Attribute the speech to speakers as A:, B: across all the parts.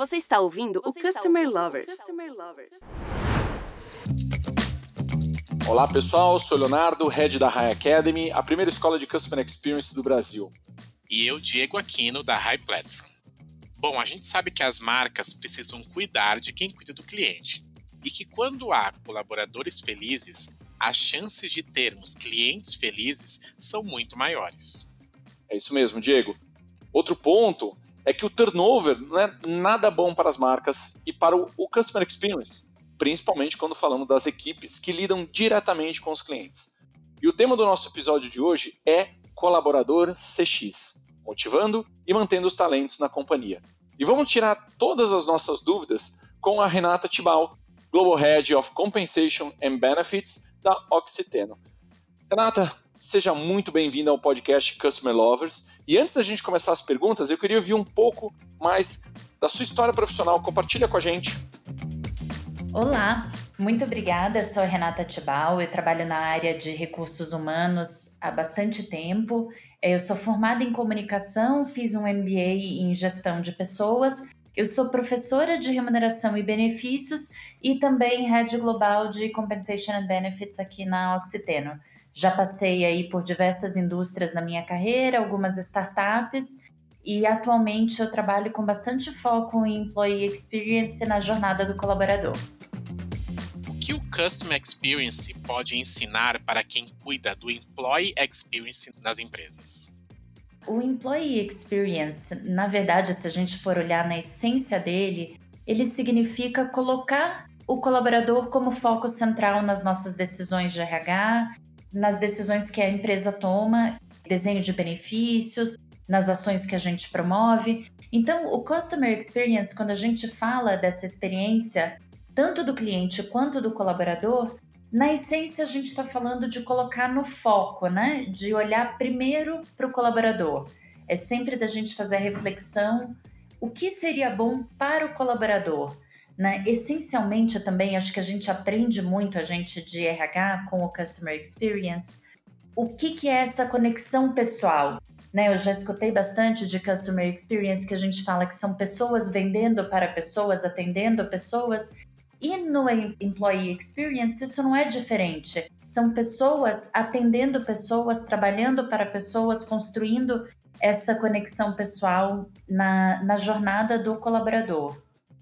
A: Você está ouvindo Você o Customer ouvindo Lovers. Customer Lovers.
B: Olá pessoal, sou Leonardo, head da High Academy, a primeira escola de Customer Experience do Brasil.
C: E eu, Diego Aquino, da High Platform. Bom, a gente sabe que as marcas precisam cuidar de quem cuida do cliente e que quando há colaboradores felizes, as chances de termos clientes felizes são muito maiores.
B: É isso mesmo, Diego. Outro ponto é que o turnover não é nada bom para as marcas e para o, customer experience, principalmente quando falamos das equipes que lidam diretamente com os clientes. E o tema do nosso episódio de hoje é colaborador CX, motivando e mantendo os talentos na companhia. E vamos tirar todas as nossas dúvidas com a Renata Tibal, Global Head of Compensation and Benefits da Oxiteno. Renata, seja muito bem-vinda ao podcast Customer Lovers e antes da gente começar as perguntas, eu queria ouvir um pouco mais da sua história profissional. Compartilha com a gente.
D: Olá, muito obrigada. Eu sou Renata Tibal, eu trabalho na área de recursos humanos há bastante tempo. Eu sou formada em comunicação, fiz um MBA em gestão de pessoas. Eu sou professora de remuneração e benefícios e também head global de compensation and benefits aqui na Oxiteno. Já passei aí por diversas indústrias na minha carreira, algumas startups, e atualmente eu trabalho com bastante foco em employee experience na jornada do colaborador.
C: O que o Customer Experience pode ensinar para quem cuida do Employee Experience nas empresas?
D: O Employee Experience, na verdade, se a gente for olhar na essência dele, ele significa colocar o colaborador como foco central nas nossas decisões de RH nas decisões que a empresa toma, desenho de benefícios, nas ações que a gente promove. Então, o Customer Experience, quando a gente fala dessa experiência, tanto do cliente quanto do colaborador, na essência a gente está falando de colocar no foco, né? De olhar primeiro para o colaborador. É sempre da gente fazer a reflexão: o que seria bom para o colaborador? Né? Essencialmente também acho que a gente aprende muito, a gente de RH com o Customer Experience, o que, que é essa conexão pessoal. Né? Eu já escutei bastante de Customer Experience que a gente fala que são pessoas vendendo para pessoas, atendendo pessoas, e no Employee Experience isso não é diferente. São pessoas atendendo pessoas, trabalhando para pessoas, construindo essa conexão pessoal na, na jornada do colaborador.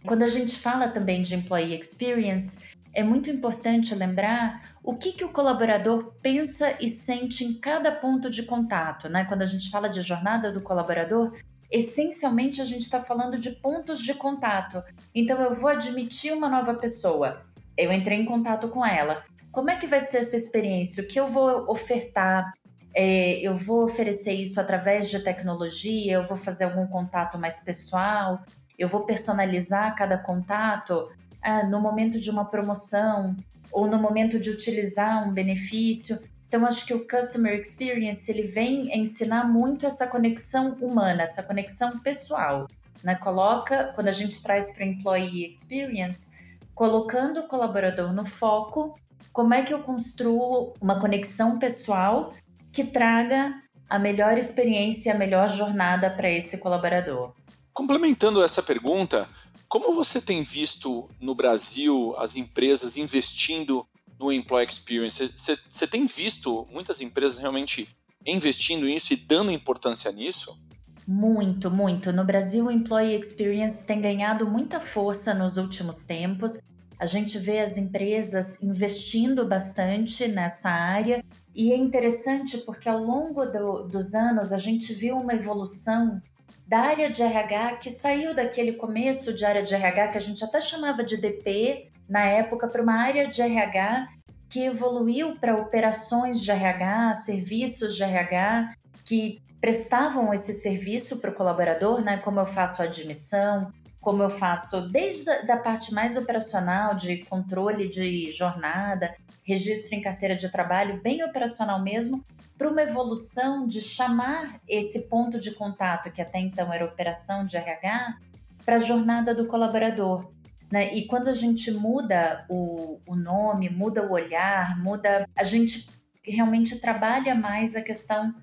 D: Quando a gente fala também de employee experience, é muito importante lembrar o que, que o colaborador pensa e sente em cada ponto de contato. Né? Quando a gente fala de jornada do colaborador, essencialmente a gente está falando de pontos de contato. Então eu vou admitir uma nova pessoa, eu entrei em contato com ela. Como é que vai ser essa experiência? O que eu vou ofertar? É, eu vou oferecer isso através de tecnologia? Eu vou fazer algum contato mais pessoal? Eu vou personalizar cada contato ah, no momento de uma promoção ou no momento de utilizar um benefício. Então, acho que o Customer Experience ele vem ensinar muito essa conexão humana, essa conexão pessoal. Né? Coloca, quando a gente traz para Employee Experience, colocando o colaborador no foco, como é que eu construo uma conexão pessoal que traga a melhor experiência, a melhor jornada para esse colaborador.
B: Complementando essa pergunta, como você tem visto no Brasil as empresas investindo no Employee Experience? Você tem visto muitas empresas realmente investindo nisso e dando importância nisso?
D: Muito, muito. No Brasil, o Employee Experience tem ganhado muita força nos últimos tempos. A gente vê as empresas investindo bastante nessa área e é interessante porque ao longo do, dos anos a gente viu uma evolução da área de RH que saiu daquele começo de área de RH que a gente até chamava de DP na época para uma área de RH que evoluiu para operações de RH, serviços de RH que prestavam esse serviço para o colaborador, né? Como eu faço a admissão, como eu faço desde a da parte mais operacional de controle de jornada, registro em carteira de trabalho, bem operacional mesmo, para uma evolução de chamar esse ponto de contato, que até então era operação de RH, para a jornada do colaborador. Né? E quando a gente muda o, o nome, muda o olhar, muda. A gente realmente trabalha mais a questão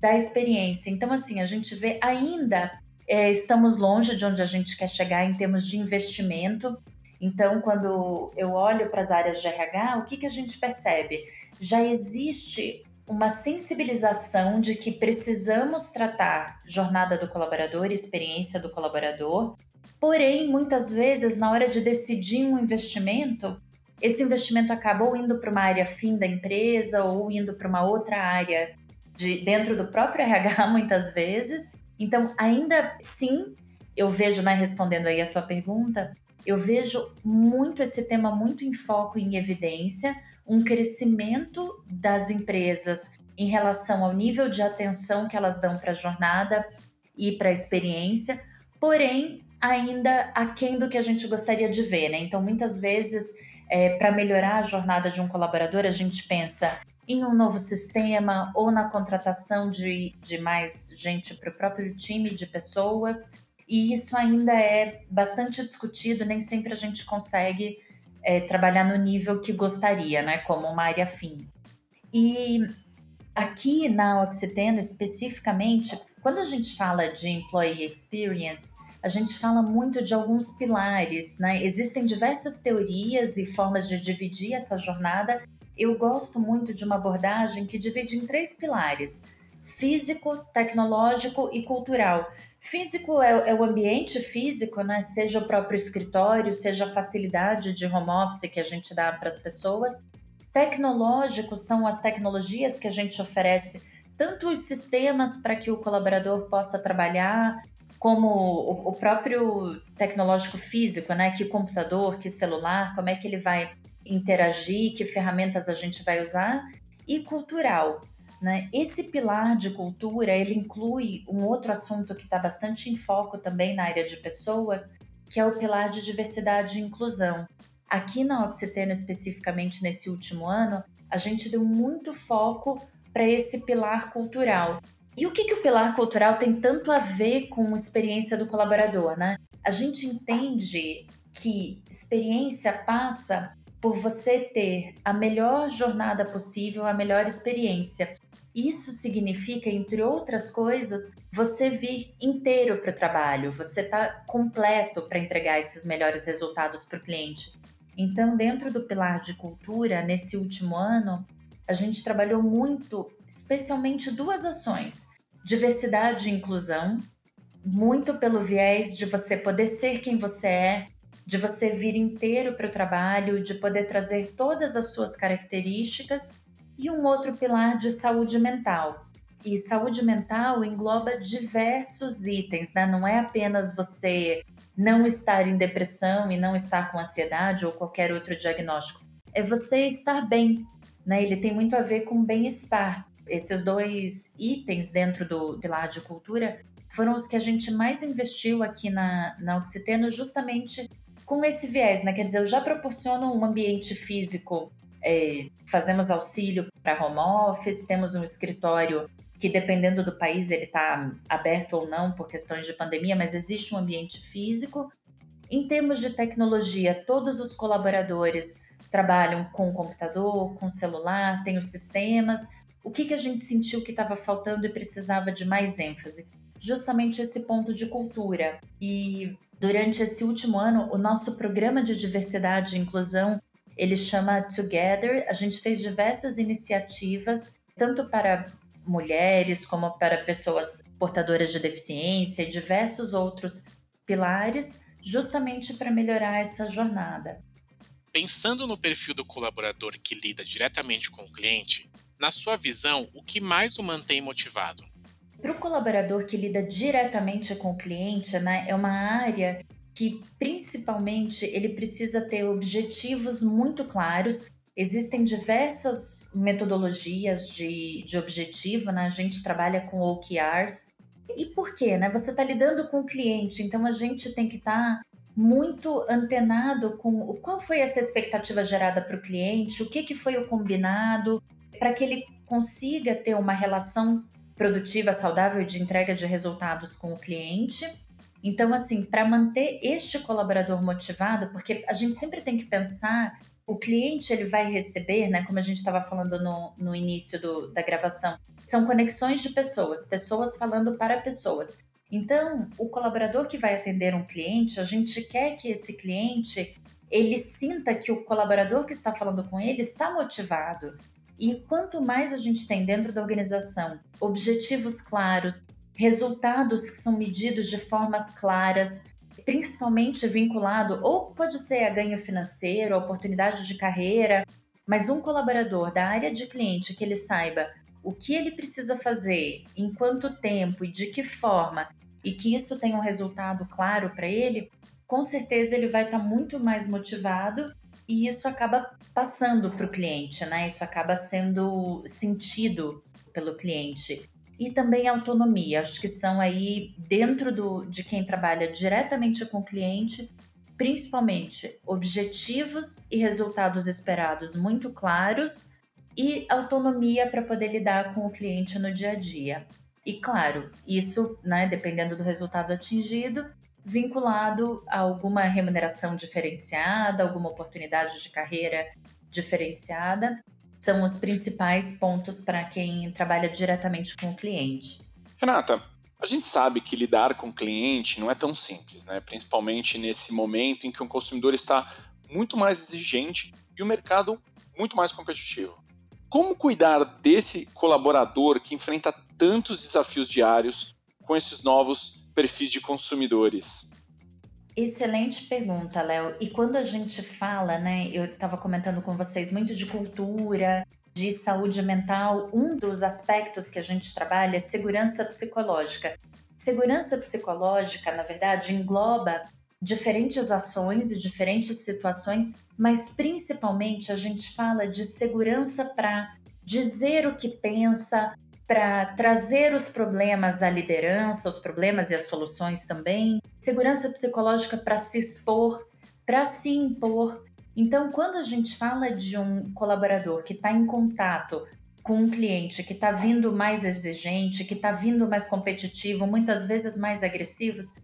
D: da experiência. Então, assim, a gente vê ainda é, estamos longe de onde a gente quer chegar em termos de investimento. Então, quando eu olho para as áreas de RH, o que, que a gente percebe? Já existe uma sensibilização de que precisamos tratar jornada do colaborador, experiência do colaborador, porém, muitas vezes, na hora de decidir um investimento, esse investimento acabou indo para uma área fim da empresa ou indo para uma outra área de dentro do próprio RH, muitas vezes. Então, ainda sim, eu vejo, né, respondendo aí a tua pergunta, eu vejo muito esse tema muito em foco em evidência, um crescimento das empresas em relação ao nível de atenção que elas dão para a jornada e para a experiência, porém ainda aquém do que a gente gostaria de ver, né? Então, muitas vezes, é, para melhorar a jornada de um colaborador, a gente pensa em um novo sistema ou na contratação de, de mais gente para o próprio time de pessoas. E isso ainda é bastante discutido, nem sempre a gente consegue é, trabalhar no nível que gostaria, né, como uma área fim. E aqui na Oxiteno, especificamente, quando a gente fala de employee experience, a gente fala muito de alguns pilares, né? Existem diversas teorias e formas de dividir essa jornada. Eu gosto muito de uma abordagem que divide em três pilares: físico, tecnológico e cultural. Físico é, é, o ambiente físico, né? Seja o próprio escritório, seja a facilidade de home office que a gente dá para as pessoas. Tecnológico são as tecnologias que a gente oferece, tanto os sistemas para que o colaborador possa trabalhar, como o, o próprio tecnológico físico, né? Que computador, que celular, como é que ele vai interagir, que ferramentas a gente vai usar, e cultural. Né? Esse pilar de cultura ele inclui um outro assunto que está bastante em foco também na área de pessoas, que é o pilar de diversidade e inclusão. Aqui na Oxiteno, especificamente nesse último ano, a gente deu muito foco para esse pilar cultural. E o que, que o pilar cultural tem tanto a ver com a experiência do colaborador, né? A gente entende que experiência passa por você ter a melhor jornada possível, a melhor experiência. Isso significa, entre outras coisas, você vir inteiro para o trabalho, você está completo para entregar esses melhores resultados para o cliente. Então, dentro do pilar de cultura, nesse último ano, a gente trabalhou muito, especialmente duas ações: diversidade e inclusão, muito pelo viés de você poder ser quem você é, de você vir inteiro para o trabalho, de poder trazer todas as suas características e um outro pilar de saúde mental. E saúde mental engloba diversos itens, né? Não é apenas você não estar em depressão e não estar com ansiedade ou qualquer outro diagnóstico. É você estar bem, né? Ele tem muito a ver com bem-estar. Esses dois itens dentro do pilar de cultura foram os que a gente mais investiu aqui na, na Oxiteno, justamente com esse viés, né? Quer dizer, eu já proporciono um ambiente físico é, fazemos auxílio para home office, temos um escritório que dependendo do país ele está aberto ou não por questões de pandemia, mas existe um ambiente físico. Em termos de tecnologia, todos os colaboradores trabalham com computador, com celular, tem os sistemas. O que, que a gente sentiu que estava faltando e precisava de mais ênfase? Justamente esse ponto de cultura. E durante esse último ano, o nosso programa de diversidade e inclusão ele chama Together. A gente fez diversas iniciativas, tanto para mulheres como para pessoas portadoras de deficiência e diversos outros pilares, justamente para melhorar essa jornada.
C: Pensando no perfil do colaborador que lida diretamente com o cliente, na sua visão, o que mais o mantém motivado?
D: Para o colaborador que lida diretamente com o cliente, né, é uma área que principalmente ele precisa ter objetivos muito claros. Existem diversas metodologias de, de objetivo, né? A gente trabalha com OKRs. E por quê? Né? Você está lidando com o cliente, então a gente tem que estar tá muito antenado com qual foi essa expectativa gerada para o cliente, o que, que foi o combinado, para que ele consiga ter uma relação produtiva, saudável de entrega de resultados com o cliente então, assim, para manter este colaborador motivado, porque a gente sempre tem que pensar, o cliente ele vai receber, né? Como a gente estava falando no, no início do, da gravação, são conexões de pessoas, pessoas falando para pessoas. Então, o colaborador que vai atender um cliente, a gente quer que esse cliente ele sinta que o colaborador que está falando com ele está motivado. E quanto mais a gente tem dentro da organização objetivos claros, resultados que são medidos de formas claras, principalmente vinculado ou pode ser a ganho financeiro, a oportunidade de carreira, mas um colaborador da área de cliente que ele saiba o que ele precisa fazer, em quanto tempo e de que forma, e que isso tenha um resultado claro para ele, com certeza ele vai estar tá muito mais motivado e isso acaba passando para o cliente, né? Isso acaba sendo sentido pelo cliente. E também autonomia, acho que são aí dentro do, de quem trabalha diretamente com o cliente, principalmente objetivos e resultados esperados muito claros e autonomia para poder lidar com o cliente no dia a dia. E claro, isso, né, dependendo do resultado atingido, vinculado a alguma remuneração diferenciada, alguma oportunidade de carreira diferenciada, são os principais pontos para quem trabalha diretamente com o cliente.
B: Renata, a gente sabe que lidar com o cliente não é tão simples, né? principalmente nesse momento em que o consumidor está muito mais exigente e o mercado muito mais competitivo. Como cuidar desse colaborador que enfrenta tantos desafios diários com esses novos perfis de consumidores?
D: Excelente pergunta, Léo. E quando a gente fala, né, eu estava comentando com vocês muito de cultura, de saúde mental, um dos aspectos que a gente trabalha é segurança psicológica. Segurança psicológica, na verdade, engloba diferentes ações e diferentes situações, mas principalmente a gente fala de segurança para dizer o que pensa, para trazer os problemas à liderança, os problemas e as soluções também, segurança psicológica para se expor, para se impor. Então, quando a gente fala de um colaborador que está em contato com um cliente que está vindo mais exigente, que está vindo mais competitivo, muitas vezes mais agressivos,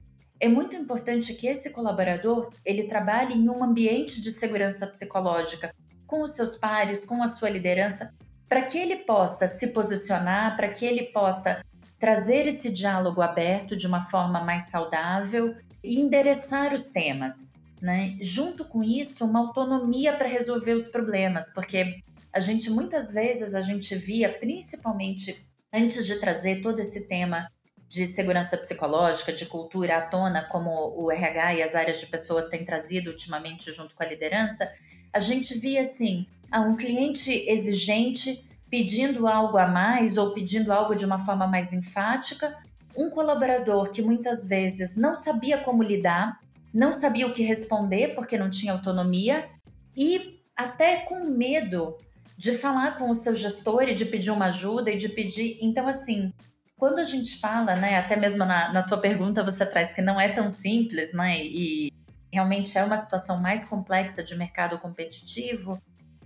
D: é muito importante que esse colaborador ele trabalhe em um ambiente de segurança psicológica com os seus pares, com a sua liderança, para que ele possa se posicionar, para que ele possa trazer esse diálogo aberto de uma forma mais saudável e endereçar os temas. Né? Junto com isso, uma autonomia para resolver os problemas, porque a gente muitas vezes a gente via, principalmente antes de trazer todo esse tema de segurança psicológica, de cultura à tona, como o RH e as áreas de pessoas têm trazido ultimamente junto com a liderança, a gente via assim a um cliente exigente pedindo algo a mais ou pedindo algo de uma forma mais enfática, um colaborador que muitas vezes não sabia como lidar, não sabia o que responder porque não tinha autonomia e até com medo de falar com o seu gestor e de pedir uma ajuda e de pedir. Então, assim, quando a gente fala, né, até mesmo na, na tua pergunta você traz que não é tão simples, né, e realmente é uma situação mais complexa de mercado competitivo,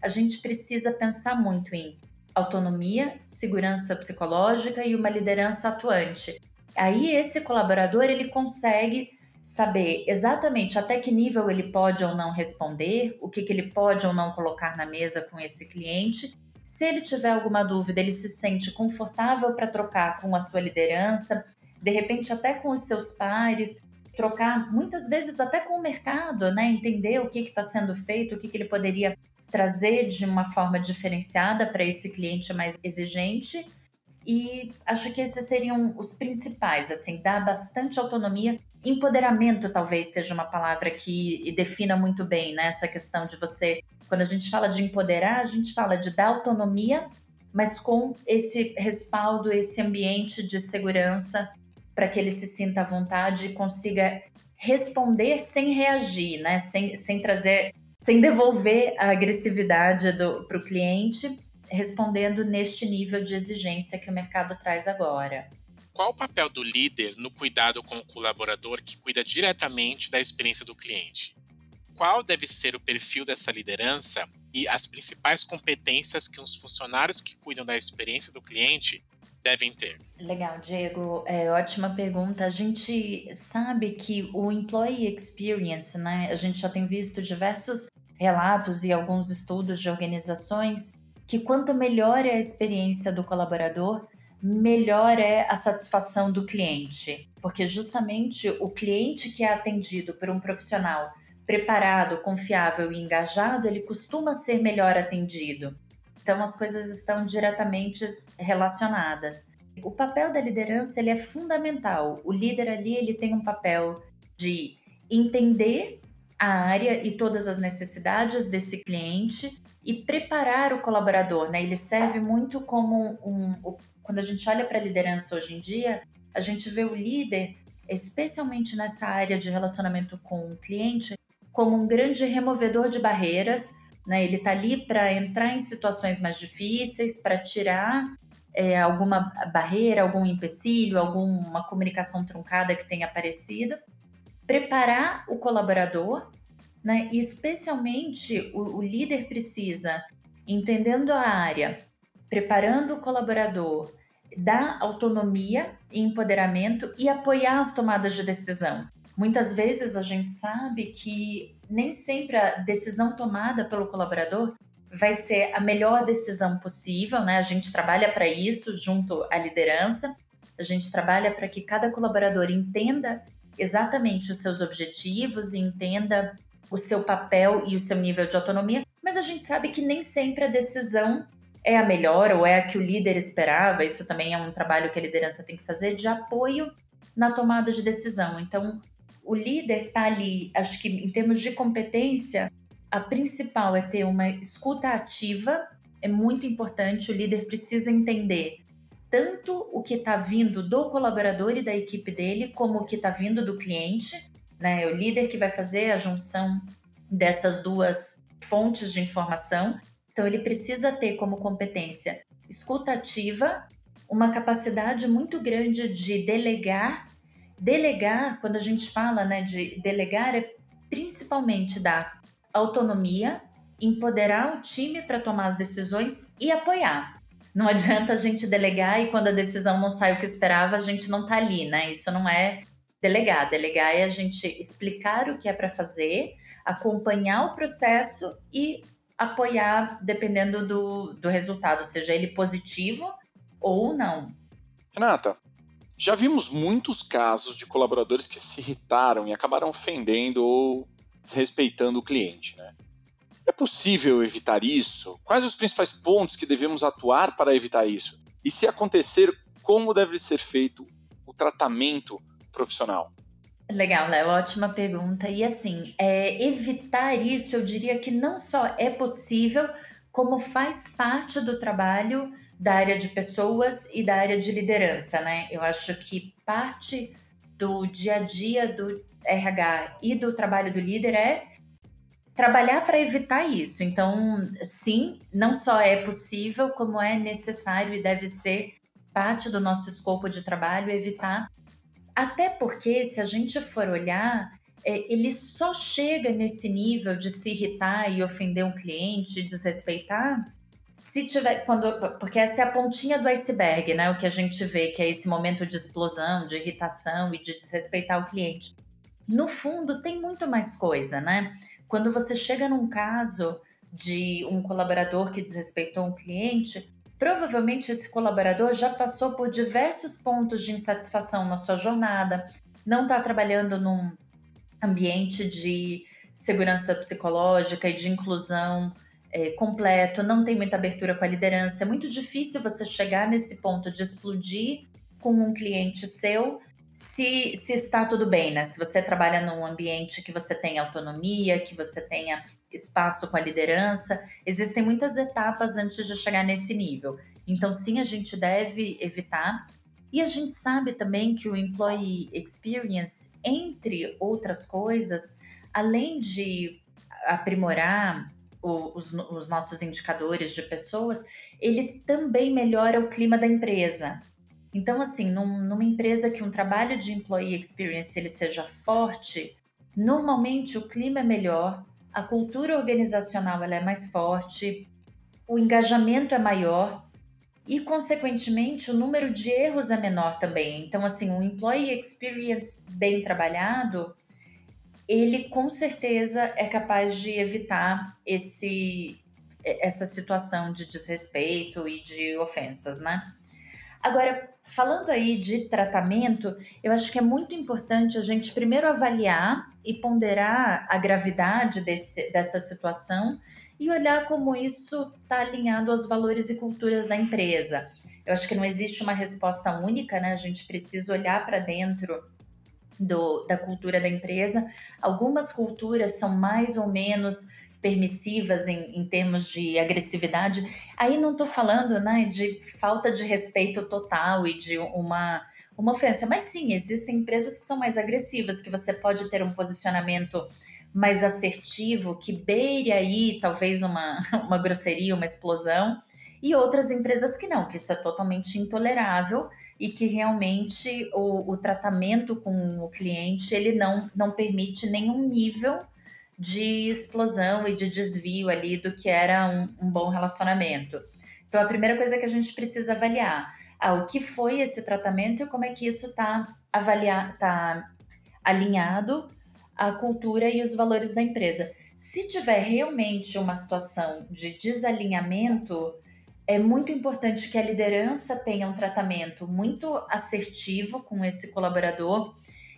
D: a gente precisa pensar muito em autonomia, segurança psicológica e uma liderança atuante. Aí esse colaborador ele consegue saber exatamente até que nível ele pode ou não responder, o que, que ele pode ou não colocar na mesa com esse cliente. Se ele tiver alguma dúvida, ele se sente confortável para trocar com a sua liderança, de repente até com os seus pares, trocar muitas vezes até com o mercado, né? Entender o que está sendo feito, o que, que ele poderia trazer de uma forma diferenciada para esse cliente mais exigente. E acho que esses seriam os principais, assim, dar bastante autonomia. Empoderamento talvez seja uma palavra que defina muito bem né, essa questão de você. Quando a gente fala de empoderar, a gente fala de dar autonomia, mas com esse respaldo, esse ambiente de segurança para que ele se sinta à vontade e consiga responder sem reagir, né? Sem, sem trazer, sem devolver a agressividade para o cliente, respondendo neste nível de exigência que o mercado traz agora.
C: Qual o papel do líder no cuidado com o colaborador que cuida diretamente da experiência do cliente? Qual deve ser o perfil dessa liderança e as principais competências que os funcionários que cuidam da experiência do cliente devem ter?
D: Legal, Diego. É, ótima pergunta. A gente sabe que o employee experience, né? A gente já tem visto diversos relatos e alguns estudos de organizações que quanto melhor é a experiência do colaborador, melhor é a satisfação do cliente. porque justamente o cliente que é atendido por um profissional preparado, confiável e engajado, ele costuma ser melhor atendido. Então as coisas estão diretamente relacionadas. O papel da liderança ele é fundamental. O líder ali ele tem um papel de entender a área e todas as necessidades desse cliente e preparar o colaborador, né? Ele serve muito como um, um quando a gente olha para a liderança hoje em dia, a gente vê o líder, especialmente nessa área de relacionamento com o cliente, como um grande removedor de barreiras. Né? Ele está ali para entrar em situações mais difíceis, para tirar é, alguma barreira, algum empecilho, alguma comunicação truncada que tenha aparecido, preparar o colaborador, né? Especialmente o, o líder precisa, entendendo a área, preparando o colaborador, dar autonomia e empoderamento e apoiar as tomadas de decisão. Muitas vezes a gente sabe que nem sempre a decisão tomada pelo colaborador vai ser a melhor decisão possível, né? A gente trabalha para isso junto à liderança, a gente trabalha para que cada colaborador entenda exatamente os seus objetivos e entenda o seu papel e o seu nível de autonomia, mas a gente sabe que nem sempre a decisão é a melhor ou é a que o líder esperava. Isso também é um trabalho que a liderança tem que fazer de apoio na tomada de decisão. Então, o líder está ali, acho que em termos de competência, a principal é ter uma escuta ativa, é muito importante, o líder precisa entender tanto o que está vindo do colaborador e da equipe dele, como o que está vindo do cliente, né? O líder que vai fazer a junção dessas duas fontes de informação. Então, ele precisa ter como competência escuta ativa, uma capacidade muito grande de delegar Delegar, quando a gente fala né, de delegar, é principalmente dar autonomia, empoderar o time para tomar as decisões e apoiar. Não adianta a gente delegar e quando a decisão não sai o que esperava, a gente não tá ali, né? Isso não é delegar. Delegar é a gente explicar o que é para fazer, acompanhar o processo e apoiar dependendo do, do resultado, seja ele positivo ou não.
B: Renata, já vimos muitos casos de colaboradores que se irritaram e acabaram ofendendo ou desrespeitando o cliente. Né? É possível evitar isso? Quais os principais pontos que devemos atuar para evitar isso? E se acontecer, como deve ser feito o tratamento profissional?
D: Legal, Léo, ótima pergunta. E assim, é, evitar isso, eu diria que não só é possível, como faz parte do trabalho da área de pessoas e da área de liderança, né? Eu acho que parte do dia a dia do RH e do trabalho do líder é trabalhar para evitar isso. Então, sim, não só é possível, como é necessário e deve ser parte do nosso escopo de trabalho evitar. Até porque, se a gente for olhar, é, ele só chega nesse nível de se irritar e ofender um cliente, desrespeitar, se tiver quando porque essa é a pontinha do iceberg, né? O que a gente vê que é esse momento de explosão, de irritação e de desrespeitar o cliente. No fundo tem muito mais coisa, né? Quando você chega num caso de um colaborador que desrespeitou um cliente, provavelmente esse colaborador já passou por diversos pontos de insatisfação na sua jornada, não está trabalhando num ambiente de segurança psicológica e de inclusão é, completo, não tem muita abertura com a liderança. É muito difícil você chegar nesse ponto de explodir com um cliente seu se, se está tudo bem, né? Se você trabalha num ambiente que você tem autonomia, que você tenha espaço com a liderança, existem muitas etapas antes de chegar nesse nível. Então, sim, a gente deve evitar. E a gente sabe também que o employee experience, entre outras coisas, além de aprimorar o, os, os nossos indicadores de pessoas, ele também melhora o clima da empresa. Então, assim, num, numa empresa que um trabalho de employee experience ele seja forte, normalmente o clima é melhor, a cultura organizacional ela é mais forte, o engajamento é maior e, consequentemente, o número de erros é menor também. Então, assim, um employee experience bem trabalhado, ele com certeza é capaz de evitar esse essa situação de desrespeito e de ofensas, né? Agora, falando aí de tratamento, eu acho que é muito importante a gente primeiro avaliar e ponderar a gravidade desse, dessa situação e olhar como isso está alinhado aos valores e culturas da empresa. Eu acho que não existe uma resposta única, né? A gente precisa olhar para dentro do, da cultura da empresa. Algumas culturas são mais ou menos permissivas em, em termos de agressividade. Aí não estou falando né, de falta de respeito total e de uma, uma ofensa, mas sim, existem empresas que são mais agressivas, que você pode ter um posicionamento mais assertivo, que beire aí talvez uma, uma grosseria, uma explosão, e outras empresas que não, que isso é totalmente intolerável e que realmente o, o tratamento com o cliente ele não, não permite nenhum nível de explosão e de desvio ali do que era um, um bom relacionamento. Então, a primeira coisa que a gente precisa avaliar ah, o que foi esse tratamento e como é que isso está tá alinhado à cultura e os valores da empresa. Se tiver realmente uma situação de desalinhamento, é muito importante que a liderança tenha um tratamento muito assertivo com esse colaborador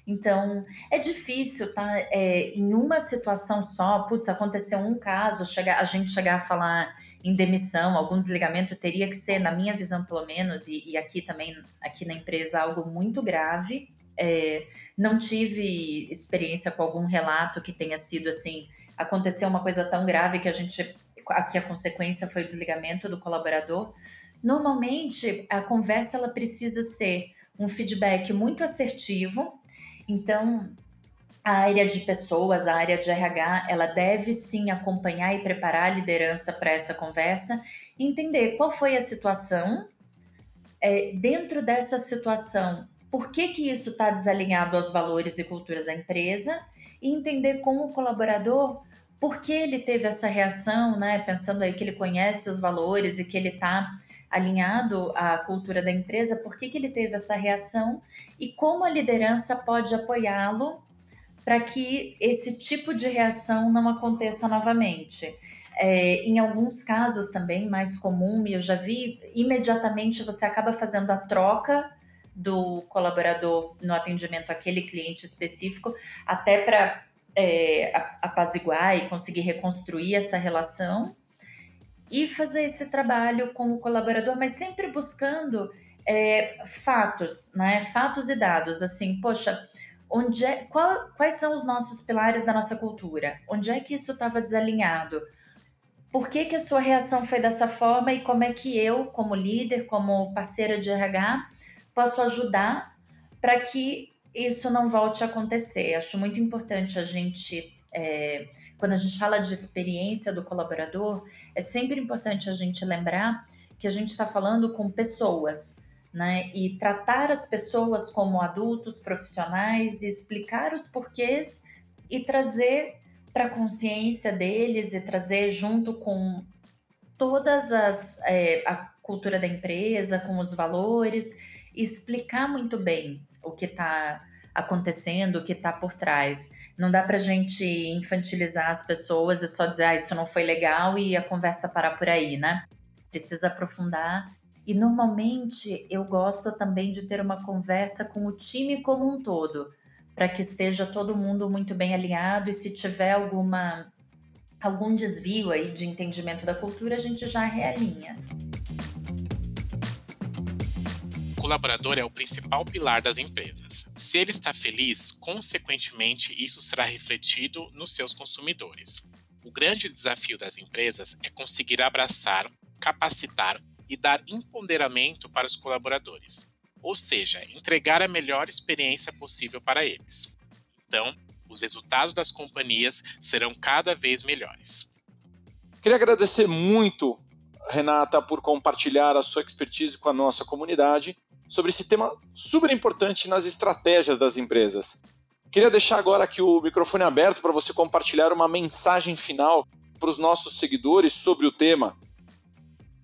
D: então, é difícil, tá? É, em uma situação só, putz, aconteceu um caso, a gente chegar a falar em demissão, algum desligamento, teria que ser, na minha visão pelo menos, e, e aqui também, aqui na empresa, algo muito grave. É, não tive experiência com algum relato que tenha sido assim, aconteceu uma coisa tão grave que a gente, aqui a consequência foi o desligamento do colaborador. Normalmente, a conversa ela precisa ser um feedback muito assertivo, então, a área de pessoas, a área de RH, ela deve sim acompanhar e preparar a liderança para essa conversa entender qual foi a situação. É, dentro dessa situação, por que, que isso está desalinhado aos valores e culturas da empresa e entender com o colaborador por que ele teve essa reação, né? Pensando aí que ele conhece os valores e que ele está alinhado à cultura da empresa, por que, que ele teve essa reação e como a liderança pode apoiá-lo para que esse tipo de reação não aconteça novamente. É, em alguns casos também, mais comum, e eu já vi, imediatamente você acaba fazendo a troca do colaborador no atendimento àquele cliente específico, até para é, apaziguar e conseguir reconstruir essa relação e fazer esse trabalho com o colaborador, mas sempre buscando é, fatos, né? Fatos e dados. Assim, poxa, onde é, qual, quais são os nossos pilares da nossa cultura? Onde é que isso estava desalinhado? Por que, que a sua reação foi dessa forma e como é que eu, como líder, como parceira de RH, posso ajudar para que isso não volte a acontecer? Acho muito importante a gente. É, quando a gente fala de experiência do colaborador, é sempre importante a gente lembrar que a gente está falando com pessoas, né? E tratar as pessoas como adultos profissionais explicar os porquês e trazer para a consciência deles e trazer junto com todas as é, a cultura da empresa, com os valores, explicar muito bem o que está acontecendo, o que está por trás. Não dá para a gente infantilizar as pessoas e só dizer, ah, isso não foi legal e a conversa parar por aí, né? Precisa aprofundar. E normalmente eu gosto também de ter uma conversa com o time como um todo, para que esteja todo mundo muito bem alinhado e se tiver alguma algum desvio aí de entendimento da cultura, a gente já realinha
C: colaborador é o principal pilar das empresas. Se ele está feliz, consequentemente, isso será refletido nos seus consumidores. O grande desafio das empresas é conseguir abraçar, capacitar e dar empoderamento para os colaboradores, ou seja, entregar a melhor experiência possível para eles. Então, os resultados das companhias serão cada vez melhores.
B: Queria agradecer muito, Renata, por compartilhar a sua expertise com a nossa comunidade sobre esse tema super importante nas estratégias das empresas. Queria deixar agora aqui o microfone aberto para você compartilhar uma mensagem final para os nossos seguidores sobre o tema.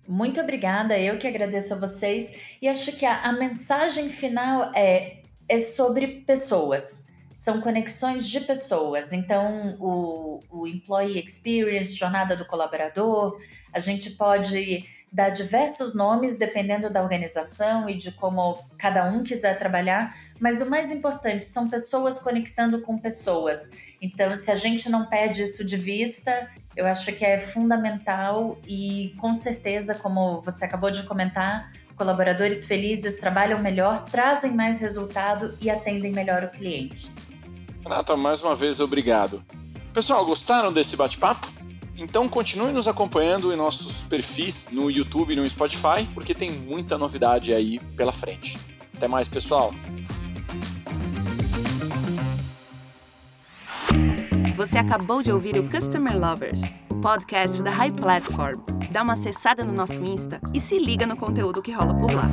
D: Muito obrigada, eu que agradeço a vocês e acho que a, a mensagem final é, é sobre pessoas, são conexões de pessoas. Então, o, o Employee Experience, jornada do colaborador, a gente pode dar diversos nomes dependendo da organização e de como cada um quiser trabalhar, mas o mais importante são pessoas conectando com pessoas. Então, se a gente não perde isso de vista, eu acho que é fundamental e com certeza, como você acabou de comentar, colaboradores felizes trabalham melhor, trazem mais resultado e atendem melhor o cliente.
B: Renata, mais uma vez obrigado. Pessoal, gostaram desse bate-papo? Então continue nos acompanhando em nossos perfis no YouTube e no Spotify, porque tem muita novidade aí pela frente. Até mais, pessoal!
A: Você acabou de ouvir o Customer Lovers, o podcast da High Platform. Dá uma acessada no nosso Insta e se liga no conteúdo que rola por lá.